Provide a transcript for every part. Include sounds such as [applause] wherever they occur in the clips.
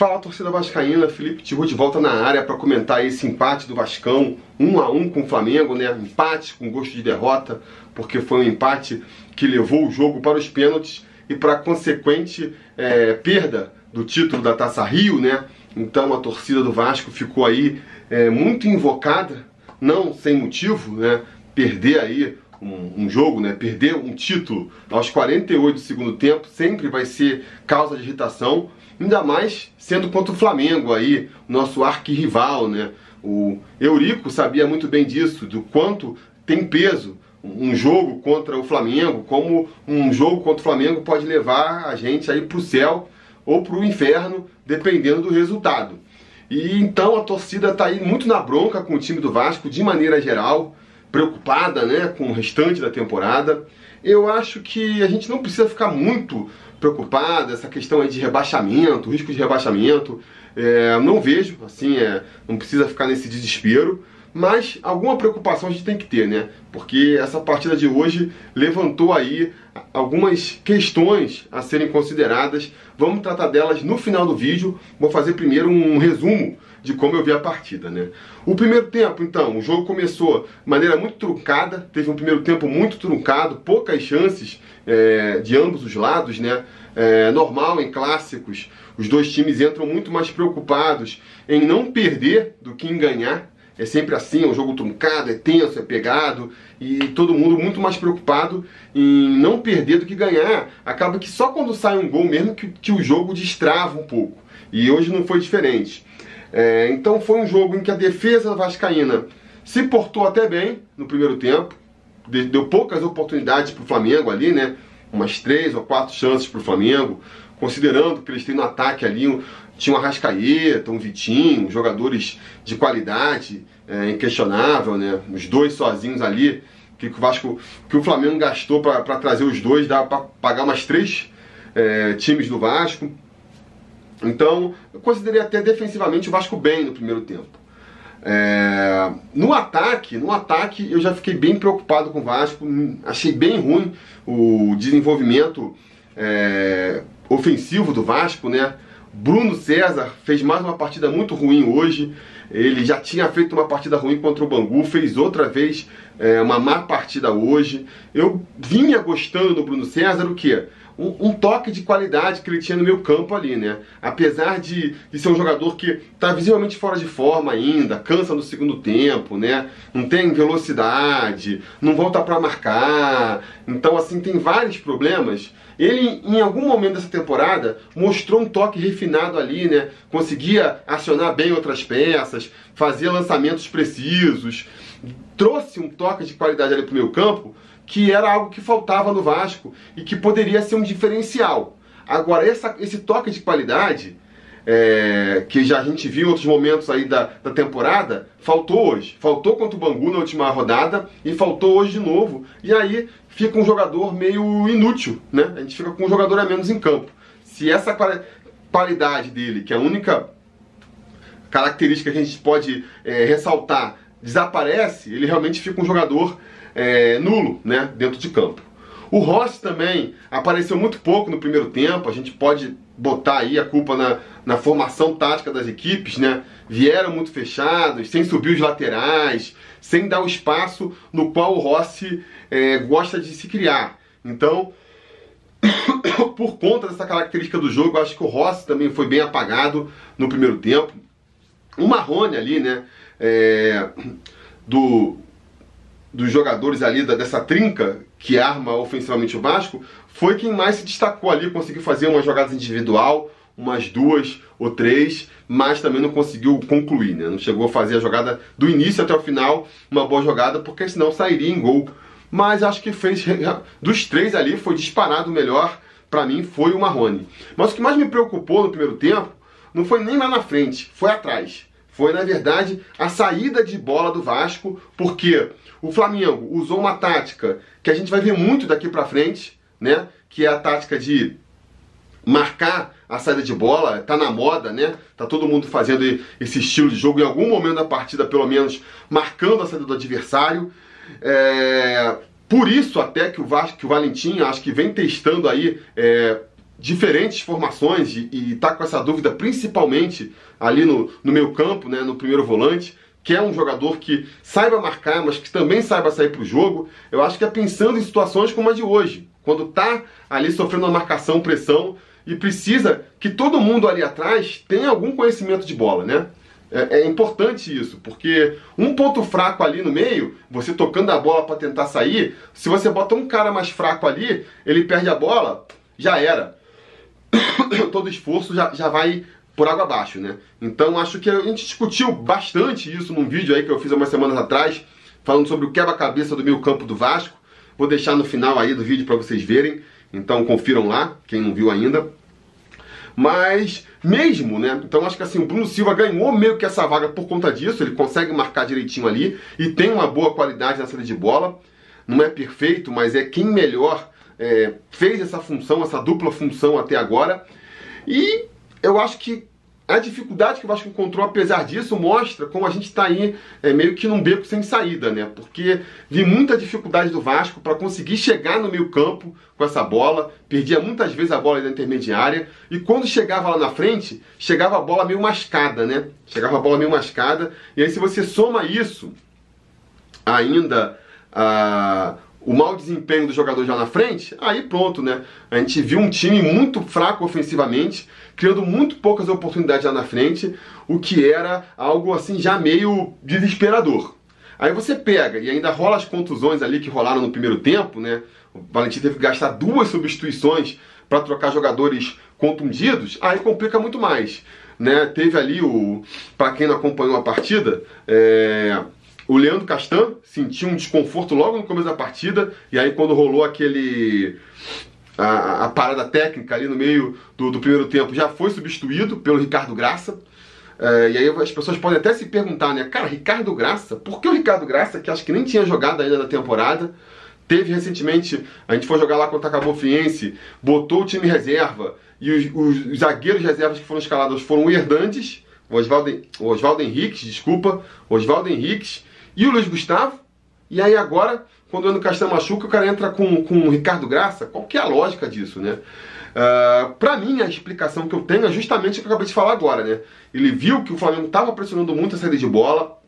Fala torcida vascaína, Felipe Tiru de volta na área para comentar esse empate do Vascão, um a um com o Flamengo, né? Empate com gosto de derrota, porque foi um empate que levou o jogo para os pênaltis e para a consequente é, perda do título da Taça Rio, né? Então a torcida do Vasco ficou aí é, muito invocada, não sem motivo, né? Perder aí um, um, jogo, né? Perder um título aos 48 do segundo tempo sempre vai ser causa de irritação Ainda mais sendo contra o Flamengo aí, nosso arquirrival, né? O Eurico sabia muito bem disso, do quanto tem peso um jogo contra o Flamengo, como um jogo contra o Flamengo pode levar a gente aí para o céu ou para o inferno, dependendo do resultado. E então a torcida está aí muito na bronca com o time do Vasco, de maneira geral, preocupada né, com o restante da temporada. Eu acho que a gente não precisa ficar muito preocupada, essa questão aí de rebaixamento, risco de rebaixamento. É, não vejo, assim, é, não precisa ficar nesse desespero, mas alguma preocupação a gente tem que ter, né? Porque essa partida de hoje levantou aí algumas questões a serem consideradas. Vamos tratar delas no final do vídeo. Vou fazer primeiro um resumo de como eu vi a partida, né? O primeiro tempo, então, o jogo começou de maneira muito truncada, teve um primeiro tempo muito truncado, poucas chances é, de ambos os lados, né? É, normal em clássicos, os dois times entram muito mais preocupados em não perder do que em ganhar. É sempre assim, é um jogo truncado, é tenso, é pegado, e todo mundo muito mais preocupado em não perder do que ganhar. Acaba que só quando sai um gol mesmo que, que o jogo destrava um pouco. E hoje não foi diferente. É, então foi um jogo em que a defesa vascaína se portou até bem no primeiro tempo, deu poucas oportunidades para o Flamengo ali, né? Umas três ou quatro chances para o Flamengo, considerando que eles têm no ataque ali, um, tinha um Arrascaeta, um Vitinho, jogadores de qualidade, é, inquestionável, né? Os dois sozinhos ali, que o Vasco, que o Flamengo gastou para trazer os dois, dá para pagar umas três é, times do Vasco. Então, eu considerei até defensivamente o Vasco bem no primeiro tempo. É, no ataque, no ataque eu já fiquei bem preocupado com o Vasco, achei bem ruim o desenvolvimento é, ofensivo do Vasco, né? Bruno César fez mais uma partida muito ruim hoje. Ele já tinha feito uma partida ruim contra o Bangu, fez outra vez é, uma má partida hoje. Eu vinha gostando do Bruno César, o que? Um, um, toque de qualidade que ele tinha no meu campo ali, né? Apesar de, de ser um jogador que está visivelmente fora de forma ainda, cansa no segundo tempo, né? Não tem velocidade, não volta para marcar. Então, assim, tem vários problemas. Ele, em algum momento dessa temporada, mostrou um toque refinado ali, né? Conseguia acionar bem outras peças, fazia lançamentos precisos, trouxe um toque de qualidade ali pro meu campo que era algo que faltava no Vasco e que poderia ser um diferencial. Agora, essa, esse toque de qualidade, é, que já a gente viu em outros momentos aí da, da temporada, faltou hoje. Faltou contra o Bangu na última rodada e faltou hoje de novo. E aí fica um jogador meio inútil, né? A gente fica com um jogador a menos em campo. Se essa qualidade dele, que é a única característica que a gente pode é, ressaltar, desaparece, ele realmente fica um jogador é, nulo né, dentro de campo. O Rossi também apareceu muito pouco no primeiro tempo, a gente pode botar aí a culpa na, na formação tática das equipes, né? Vieram muito fechados, sem subir os laterais, sem dar o espaço no qual o Rossi é, gosta de se criar. Então, [coughs] por conta dessa característica do jogo, acho que o Rossi também foi bem apagado no primeiro tempo. O Marrone ali, né? É, do, dos jogadores ali da, dessa trinca que arma ofensivamente o Vasco, foi quem mais se destacou ali, conseguiu fazer umas jogadas individual, umas duas ou três, mas também não conseguiu concluir, né? Não chegou a fazer a jogada do início até o final, uma boa jogada, porque senão sairia em gol. Mas acho que fez dos três ali foi disparado o melhor para mim foi o Marrone. Mas o que mais me preocupou no primeiro tempo não foi nem lá na frente, foi atrás foi, na verdade, a saída de bola do Vasco, porque o Flamengo usou uma tática que a gente vai ver muito daqui para frente, né? Que é a tática de marcar a saída de bola, tá na moda, né? Tá todo mundo fazendo esse estilo de jogo em algum momento da partida, pelo menos, marcando a saída do adversário. É... Por isso até que o Vasco, que o Valentim, acho que vem testando aí é, diferentes formações e, está com essa dúvida principalmente ali no, no meio campo, né, no primeiro volante, que é um jogador que saiba marcar, mas que também saiba sair para o jogo, eu acho que é pensando em situações como a de hoje, quando está ali sofrendo uma marcação, pressão, e precisa que todo mundo ali atrás tenha algum conhecimento de bola, né? É, é, importante isso, porque um ponto fraco ali no meio, você tocando a bola para tentar sair, se você bota um cara mais fraco ali, ele perde a bola, já era. Todo esforço já, já vai por água abaixo, né? Então acho que a gente discutiu bastante isso num vídeo aí que eu fiz há umas semanas atrás, falando sobre o quebra-cabeça do meio campo do Vasco. Vou deixar no final aí do vídeo para vocês verem. Então confiram lá, quem não viu ainda. Mas mesmo, né? Então acho que assim, o Bruno Silva ganhou meio que essa vaga por conta disso, ele consegue marcar direitinho ali e tem uma boa qualidade na saída de bola. Não é perfeito, mas é quem melhor é, fez essa função, essa dupla função até agora. E eu acho que a dificuldade que o Vasco encontrou, apesar disso, mostra como a gente está aí é, meio que num beco sem saída, né? Porque vi muita dificuldade do Vasco para conseguir chegar no meio campo com essa bola, perdia muitas vezes a bola da intermediária, e quando chegava lá na frente, chegava a bola meio mascada, né? Chegava a bola meio mascada, e aí se você soma isso ainda a o mau desempenho do jogador já na frente, aí pronto, né? A gente viu um time muito fraco ofensivamente, criando muito poucas oportunidades lá na frente, o que era algo assim já meio desesperador. Aí você pega e ainda rola as contusões ali que rolaram no primeiro tempo, né? O Valentim teve que gastar duas substituições para trocar jogadores contundidos, aí complica muito mais. Né? Teve ali o. Para quem não acompanhou a partida, é, o Leandro Castan sentiu um desconforto logo no começo da partida, e aí quando rolou aquele. A, a parada técnica ali no meio do, do, primeiro tempo já foi substituído pelo Ricardo Graça. É, e aí as pessoas podem até se perguntar, né? Cara, Ricardo Graça, por que o Ricardo Graça, que acho que nem tinha jogado ainda na temporada, teve recentemente, a gente foi jogar lá contra a Cabo Friense, botou o time reserva, e os, os, os zagueiros reservas que foram escalados foram o Hernandes, o Oswaldo Henriques, desculpa, Oswaldo Henriques e o Luiz Gustavo. E aí agora, quando o Ano Castanho machuca, o cara entra com, com o Ricardo Graça. Qual que é a lógica disso, né? Uh, ah, para mim, a explicação que eu tenho é justamente o que eu acabei de falar agora, né? Ele viu que o Flamengo estava pressionando muito a saída de bola,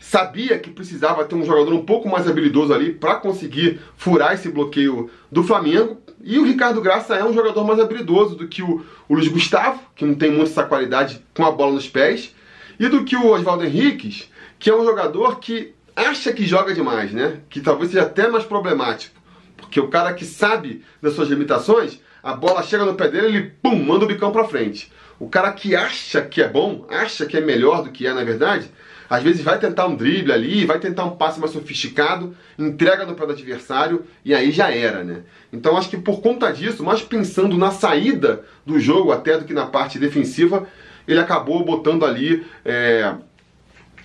sabia que precisava ter um jogador um pouco mais habilidoso ali para conseguir furar esse bloqueio do Flamengo. E o Ricardo Graça é um jogador mais habilidoso do que o, o Luiz Gustavo, que não tem muito essa qualidade com a bola nos pés, e do que o Oswaldo Henriques, que é um jogador que acha que joga demais, né? Que talvez seja até mais problemático. Porque o cara que sabe das suas limitações, a bola chega no pé dele, ele pum, manda o bicão pra frente. O cara que acha que é bom, acha que é melhor do que é na verdade, às vezes vai tentar um drible ali, vai tentar um passe mais sofisticado, entrega no pé do adversário e aí já era, né? Então acho que por conta disso, mais pensando na saída do jogo até do que na parte defensiva, ele acabou botando ali é,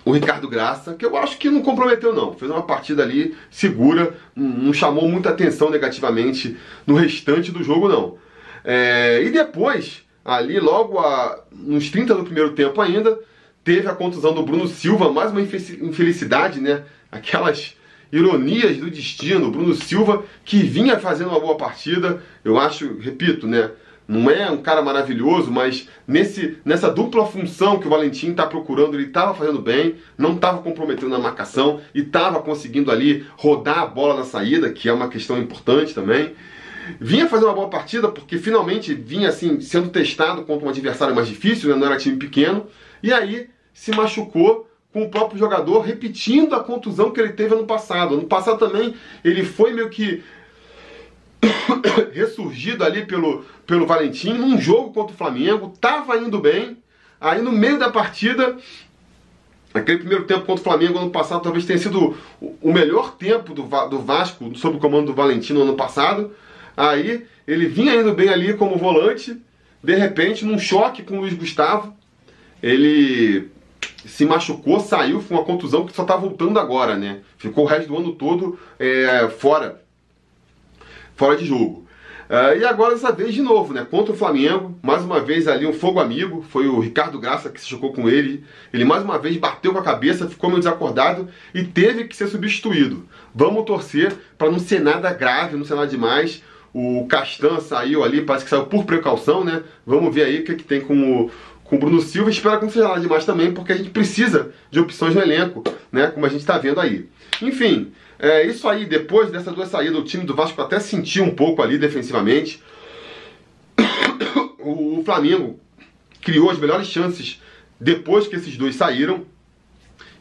o Ricardo Graça, que eu acho que não comprometeu não, fez uma partida ali segura, não chamou muita atenção negativamente no restante do jogo não. É, e depois, ali logo a, nos 30 do primeiro tempo ainda, teve a contusão do Bruno Silva, mais uma infelicidade, né? Aquelas ironias do destino, Bruno Silva que vinha fazendo uma boa partida, eu acho, repito, né? Não é um cara maravilhoso, mas nesse, nessa dupla função que o Valentim está procurando, ele estava fazendo bem, não estava comprometendo na marcação e estava conseguindo ali rodar a bola na saída, que é uma questão importante também. Vinha fazer uma boa partida porque finalmente vinha assim sendo testado contra um adversário mais difícil, né? não era time pequeno, e aí se machucou com o próprio jogador repetindo a contusão que ele teve ano passado. Ano passado também ele foi meio que [coughs] ressurgido ali pelo, pelo Valentim num jogo contra o Flamengo, estava indo bem. Aí no meio da partida, aquele primeiro tempo contra o Flamengo ano passado talvez tenha sido o melhor tempo do, do Vasco sob o comando do Valentim no ano passado. Aí ele vinha indo bem ali como volante, de repente, num choque com o Luiz Gustavo, ele se machucou, saiu, foi uma contusão que só está voltando agora, né? Ficou o resto do ano todo é, fora fora de jogo. Uh, e agora dessa vez de novo, né? Contra o Flamengo, mais uma vez ali um fogo amigo, foi o Ricardo Graça que se chocou com ele. Ele mais uma vez bateu com a cabeça, ficou meio desacordado e teve que ser substituído. Vamos torcer para não ser nada grave, não ser nada demais. O Castan saiu ali, parece que saiu por precaução, né? Vamos ver aí o que, que tem com o, com o Bruno Silva. Espero que não seja nada demais também, porque a gente precisa de opções no elenco, né? Como a gente está vendo aí. Enfim, é isso aí. Depois dessas duas saídas, o time do Vasco até sentiu um pouco ali defensivamente. [coughs] O Flamengo criou as melhores chances depois que esses dois saíram.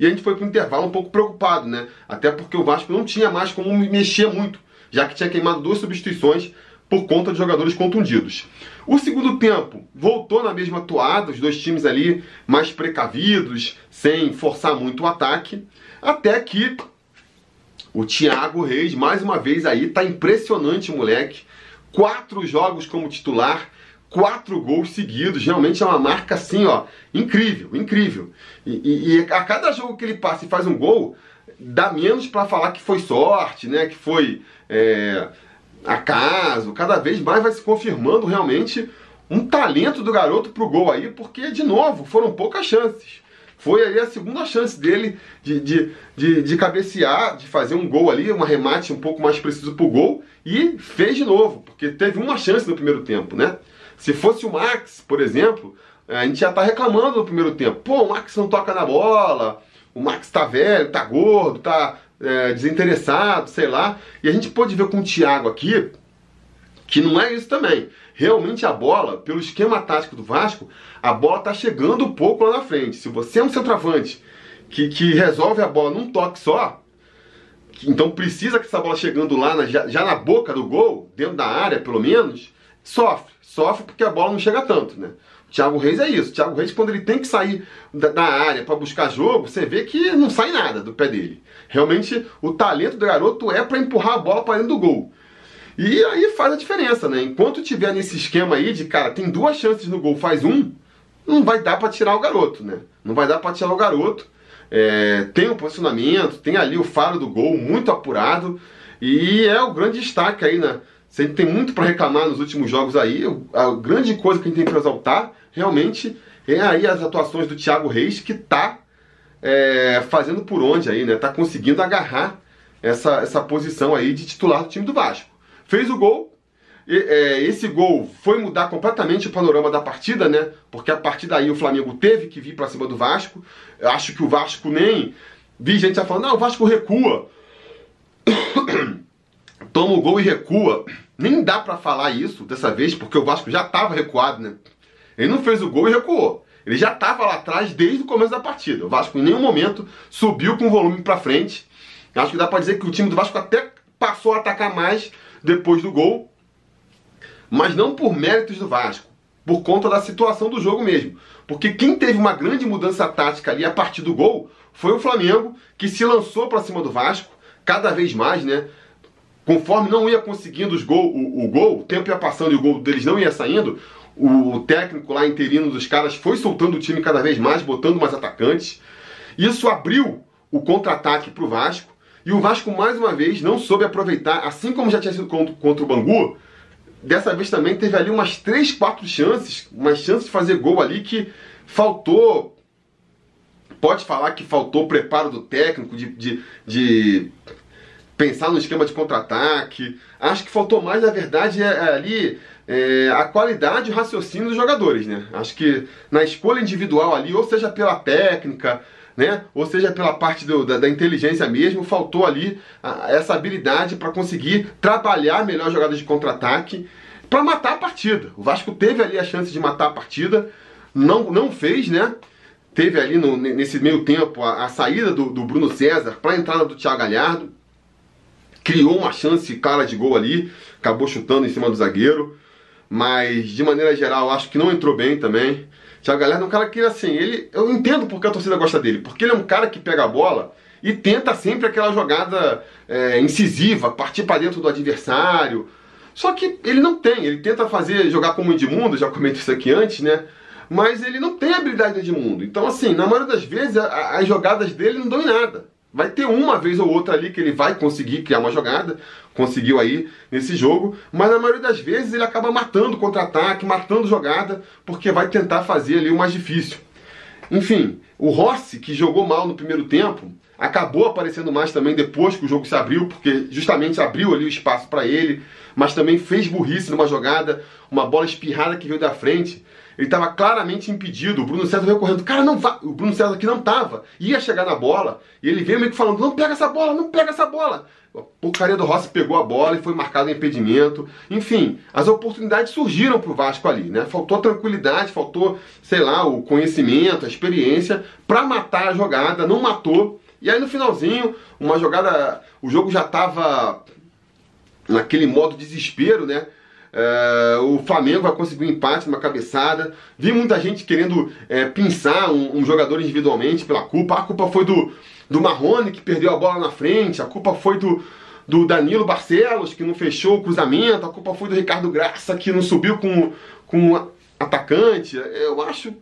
E a gente foi para o intervalo um pouco preocupado, né? Até porque o Vasco não tinha mais como mexer muito, já que tinha queimado duas substituições por conta de jogadores contundidos. O segundo tempo voltou na mesma toada, os dois times ali mais precavidos, sem forçar muito o ataque, até que o Thiago Reis, mais uma vez aí, tá impressionante, moleque. Quatro jogos como titular, quatro gols seguidos. Realmente é uma marca assim, ó, incrível, incrível. E, e, e a cada jogo que ele passa e faz um gol, dá menos para falar que foi sorte, né? Que foi é, acaso. Cada vez mais vai se confirmando realmente um talento do garoto pro gol aí, porque, de novo, foram poucas chances. Foi aí a segunda chance dele de, de, de, de cabecear, de fazer um gol ali, um arremate um pouco mais preciso pro gol, e fez de novo, porque teve uma chance no primeiro tempo, né? Se fosse o Max, por exemplo, a gente já está reclamando no primeiro tempo. Pô, o Max não toca na bola, o Max tá velho, tá gordo, tá é, desinteressado, sei lá. E a gente pode ver com o Thiago aqui que não é isso também. Realmente a bola, pelo esquema tático do Vasco, a bola tá chegando um pouco lá na frente. Se você é um centroavante que, que resolve a bola num toque só, então precisa que essa bola chegando lá, na, já, já na boca do gol, dentro da área pelo menos, sofre. Sofre porque a bola não chega tanto, né? O Thiago Reis é isso. O Thiago Reis, quando ele tem que sair da, da área para buscar jogo, você vê que não sai nada do pé dele. Realmente, o talento do garoto é para empurrar a bola para dentro do gol. E aí faz a diferença, né? Enquanto tiver nesse esquema aí de, cara, tem duas chances no gol, faz um, não vai dar para tirar o garoto, né? Não vai dar para tirar o garoto. É, tem o posicionamento, tem ali o faro do gol muito apurado e é o grande destaque aí, né? Você tem muito para reclamar nos últimos jogos aí. A grande coisa que a gente tem para exaltar realmente é aí as atuações do Thiago Reis, que está é, fazendo por onde aí, né? Tá conseguindo agarrar essa, essa posição aí de titular do time do Vasco. Fez o gol. E, é, esse gol foi mudar completamente o panorama da partida, né? Porque a partir daí o Flamengo teve que vir para cima do Vasco. Eu acho que o Vasco nem. Vi gente já falando, não, o Vasco recua. [coughs] toma o gol e recua. Nem dá para falar isso dessa vez, porque o Vasco já estava recuado, né? Ele não fez o gol e recuou. Ele já estava lá atrás desde o começo da partida. O Vasco em nenhum momento subiu com o volume para frente. Acho que dá para dizer que o time do Vasco até passou a atacar mais depois do gol, mas não por méritos do Vasco, por conta da situação do jogo mesmo. Porque quem teve uma grande mudança tática ali a partir do gol foi o Flamengo, que se lançou para cima do Vasco, cada vez mais, né? Conforme não ia conseguindo os gol, o, o gol, o tempo ia passando e o gol deles não ia saindo, o técnico lá interino dos caras foi soltando o time cada vez mais, botando mais atacantes. Isso abriu o contra-ataque para o Vasco. E o Vasco, mais uma vez, não soube aproveitar, assim como já tinha sido contra, o Bangu. Dessa vez também teve ali umas 3, 4 chances, umas chances de fazer gol ali que faltou. Pode falar que faltou preparo do técnico, de, de, de pensar no esquema de contra-ataque. Acho que faltou mais, na verdade, é, é ali é, a qualidade e o raciocínio dos jogadores, né? Acho que na escolha individual ali, ou seja pela técnica, né? Ou seja pela parte do, da, da, inteligência mesmo, faltou ali a, essa habilidade para conseguir trabalhar melhor jogadas de contra-ataque para matar a partida. O Vasco teve ali a chance de matar a partida, não, não fez, né? Teve ali no, nesse meio tempo a, a saída do, do Bruno César para a entrada do Thiago Galhardo criou uma chance clara de gol ali, acabou chutando em cima do zagueiro, mas de maneira geral acho que não entrou bem também. Thiago Galhardo é um cara que assim, ele, eu entendo porque a torcida gosta dele, porque ele é um cara que pega a bola e tenta sempre aquela jogada é, incisiva, partir para dentro do adversário. Só que ele não tem, ele tenta fazer jogar como Edmundo, já comentei isso aqui antes, né? Mas ele não tem habilidade de Edmundo. Então, assim, na maioria das vezes, a, as jogadas dele não dão em nada. Vai ter uma vez ou outra ali que ele vai conseguir criar uma jogada, conseguiu aí nesse jogo, mas na maioria das vezes ele acaba matando contra-ataque, matando jogada, porque vai tentar fazer ali o mais difícil. Enfim, o Rossi, que jogou mal no primeiro tempo, acabou aparecendo mais também depois que o jogo se abriu, porque justamente abriu ali o espaço para ele, mas também fez burrice numa jogada, uma bola espirrada que veio da frente. Ele estava claramente impedido. O Bruno César veio correndo. Cara, não vai. O Bruno César que não estava. Ia chegar na bola. E ele veio meio que falando: não pega essa bola, não pega essa bola. A porcaria do Rossi pegou a bola e foi marcado em impedimento. Enfim, as oportunidades surgiram para o Vasco ali, né? Faltou tranquilidade, faltou, sei lá, o conhecimento, a experiência para matar a jogada. Não matou. E aí no finalzinho, uma jogada. O jogo já estava naquele modo desespero, né? É, o Flamengo vai conseguir um empate, uma cabeçada. Vi muita gente querendo é, pinçar um, um, jogador individualmente pela culpa. A culpa foi do, do Marrone, que perdeu a bola na frente. A culpa foi do, do Danilo Barcelos, que não fechou o cruzamento. A culpa foi do Ricardo Graça, que não subiu com, com o atacante. Eu acho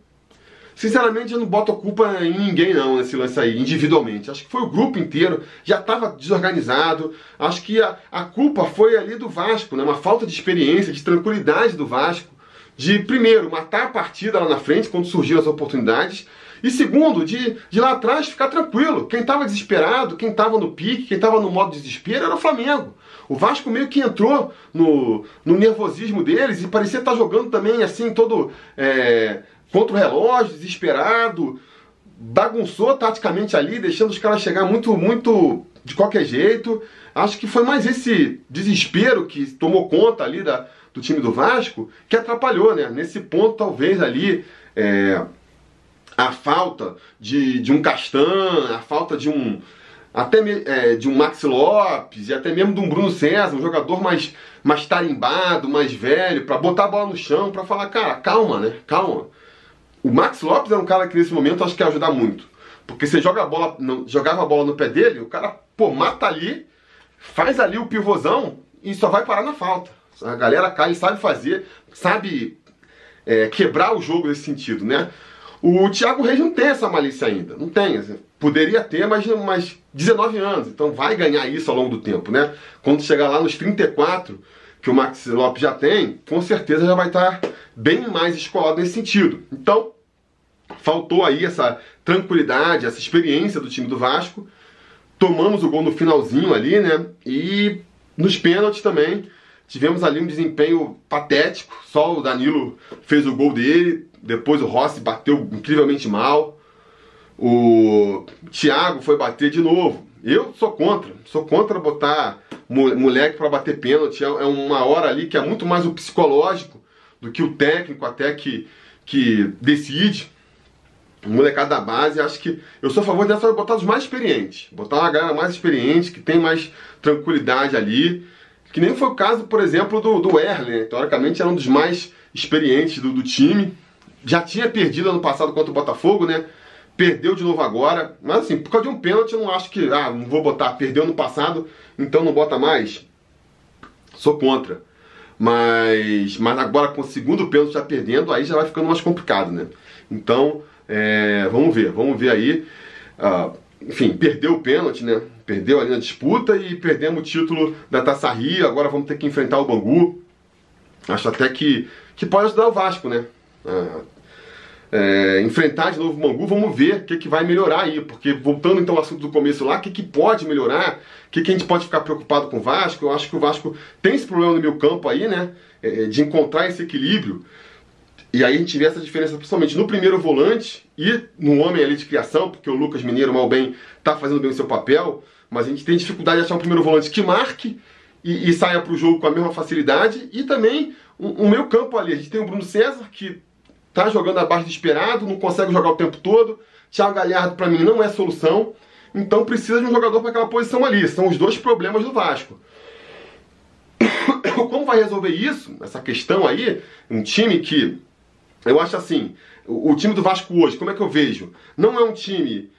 Sinceramente, eu não boto culpa em ninguém não nesse lance aí, individualmente. Acho que foi o grupo inteiro, já estava desorganizado. Acho que a, a culpa foi ali do Vasco, né? Uma falta de experiência, de tranquilidade do Vasco. De, primeiro, matar a partida lá na frente, quando surgiram as oportunidades. E segundo, de, de lá atrás ficar tranquilo. Quem estava desesperado, quem estava no pique, quem estava no modo de desespero era o Flamengo. O Vasco meio que entrou no, no nervosismo deles e parecia estar jogando também assim, todo é, contra o relógio, desesperado, bagunçou taticamente ali, deixando os caras chegar muito, muito de qualquer jeito. Acho que foi mais esse desespero que tomou conta ali da, do time do Vasco que atrapalhou, né? Nesse ponto, talvez ali. É, a falta de, de um Castan, a falta de um até é, de um Max Lopes e até mesmo de um Bruno César, um jogador mais, mais tarimbado, mais velho, para botar a bola no chão, para falar, cara, calma, né? Calma. O Max Lopes é um cara que nesse momento acho que ia ajudar muito. Porque você joga a bola, não, jogava a bola no pé dele, o cara, pô, mata ali, faz ali o pivôzão e só vai parar na falta. A galera cai, sabe fazer, sabe é, quebrar o jogo nesse sentido, né? O Thiago Reis não tem essa malícia ainda, não tem. Assim, poderia ter, mas, mas 19 anos, então vai ganhar isso ao longo do tempo, né? Quando chegar lá nos 34, que o Max Lopes já tem, com certeza já vai estar bem mais escolado nesse sentido. Então, faltou aí essa tranquilidade, essa experiência do time do Vasco. Tomamos o gol no finalzinho ali, né? E nos pênaltis também tivemos ali um desempenho patético. Só o Danilo fez o gol dele, depois o Rossi bateu incrivelmente mal. O Thiago foi bater de novo. Eu sou contra, sou contra botar moleque para bater pênalti. É, é uma hora ali que é muito mais o psicológico do que o técnico até que, que decide. O molecada da base, acho que eu sou a favor dessa botar os mais experientes. Botar uma galera mais experiente, que tem mais tranquilidade ali. Que nem foi o caso, por exemplo, do, do Erlen. Né? Teoricamente era um dos mais experientes do, do time. Já tinha perdido ano passado contra o Botafogo, né? Perdeu de novo agora. Mas assim, por causa de um pênalti, eu não acho que. Ah, não vou botar. Perdeu no passado, então não bota mais. Sou contra. Mas, mas agora com o segundo pênalti já perdendo, aí já vai ficando mais complicado, né? Então, é, vamos ver, vamos ver aí. Uh, enfim, perdeu o pênalti, né? Perdeu ali na disputa e perdemos o título da Taça Rio. Agora vamos ter que enfrentar o Bangu. Acho até que, que pode ajudar o Vasco, né? Uh, é, enfrentar de novo o Bangu, vamos ver o que, que vai melhorar aí. Porque voltando então ao assunto do começo lá, o que, que pode melhorar, o que, que a gente pode ficar preocupado com o Vasco. Eu acho que o Vasco tem esse problema no meu campo aí, né? É, de encontrar esse equilíbrio. E aí a gente vê essa diferença principalmente no primeiro volante e no homem ali de criação, porque o Lucas Mineiro, mal bem, tá fazendo bem o seu papel, mas a gente tem dificuldade de achar um primeiro volante que marque e, e saia para o jogo com a mesma facilidade. E também o, meu campo ali, a gente tem o Bruno César, que tá jogando abaixo do esperado, não consegue jogar o tempo todo. Thiago Galhardo, para mim, não é solução. Então precisa de um jogador para aquela posição ali. São os dois problemas do Vasco. [coughs] Como vai resolver isso, essa questão aí? Um time que, eu acho assim, o, o time do Vasco hoje, como é que eu vejo? Não é um time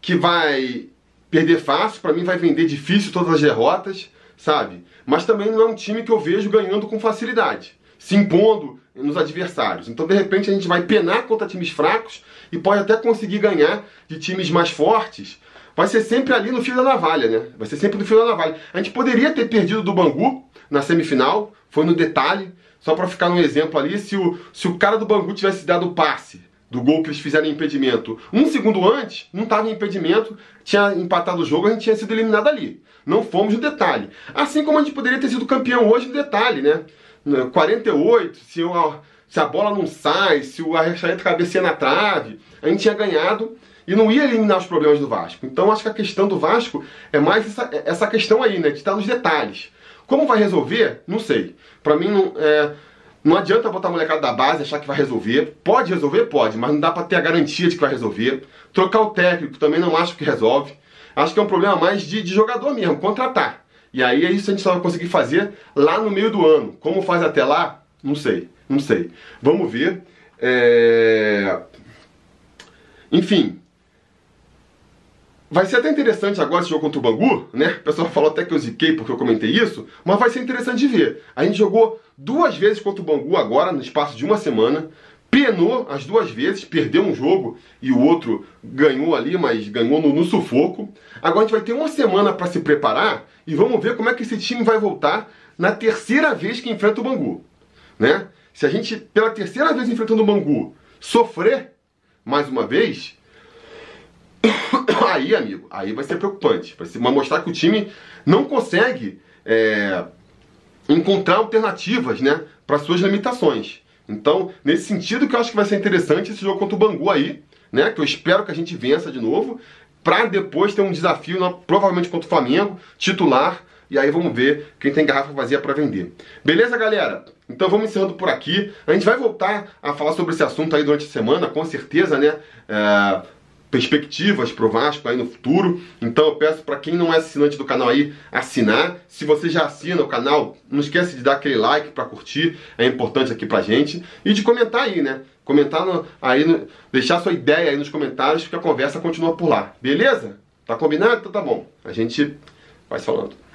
que vai perder fácil, para mim vai vender difícil todas as derrotas, sabe? Mas também não é um time que eu vejo ganhando com facilidade, se impondo nos adversários. Então, de repente, a gente vai penar contra times fracos e pode até conseguir ganhar de times mais fortes. Vai ser sempre ali no fio da navalha, né? Vai ser sempre no fio da navalha. A gente poderia ter perdido do Bangu na semifinal, foi no detalhe, só para ficar no exemplo ali, se o, se o cara do Bangu tivesse dado o passe do gol que eles fizeram em impedimento. Um segundo antes, não estava em impedimento, tinha empatado o jogo, a gente tinha sido eliminado ali. Não fomos no detalhe. Assim como a gente poderia ter sido campeão hoje no detalhe, né? 48, se, eu, se a bola não sai, se o Arrascaeta cabeceia na trave, a gente tinha ganhado e não ia eliminar os problemas do Vasco. Então acho que a questão do Vasco é mais essa, essa questão aí, né? De estar nos detalhes. Como vai resolver? Não sei. Para mim não, é, não adianta botar a molecada da base achar que vai resolver. Pode resolver? Pode, mas não dá para ter a garantia de que vai resolver. Trocar o técnico também não acho que resolve. Acho que é um problema mais de, de jogador mesmo, contratar. E aí é isso a gente só vai conseguir fazer lá no meio do ano. Como faz até lá? Não sei, não sei. Vamos ver. É... Enfim, Vai ser até interessante agora esse jogo contra o Bangu, né? O pessoal falou até que eu ziquei porque eu comentei isso, mas vai ser interessante de ver. A gente jogou duas vezes contra o Bangu agora, no espaço de uma semana, penou as duas vezes, perdeu um jogo e o outro ganhou ali, mas ganhou no, no sufoco. Agora a gente vai ter uma semana para se preparar e vamos ver como é que esse time vai voltar na terceira vez que enfrenta o Bangu, né? Se a gente, pela terceira vez enfrentando o Bangu, sofrer mais uma vez, [coughs] aí, amigo, aí vai ser preocupante. Vai, mostrar que o time não consegue é, encontrar alternativas né, para suas limitações. Então, nesse sentido que eu acho que vai ser interessante esse jogo contra o Bangu aí, né? Que eu espero que a gente vença de novo, para depois ter um desafio, provavelmente contra o Flamengo, titular, e aí vamos ver quem tem garrafa vazia para vender. Beleza, galera? Então vamos encerrando por aqui. A gente vai voltar a falar sobre esse assunto aí durante a semana, com certeza, né? É, perspectivas pro Vasco aí no futuro. Então eu peço para quem não é assinante do canal aí assinar. Se você já assina o canal, não esquece de dar aquele like para curtir, é importante aqui pra gente e de comentar aí, né? Comentar no, aí, no, deixar sua ideia aí nos comentários que a conversa continua por lá. Beleza? Tá combinado? Então tá bom. A gente vai falando.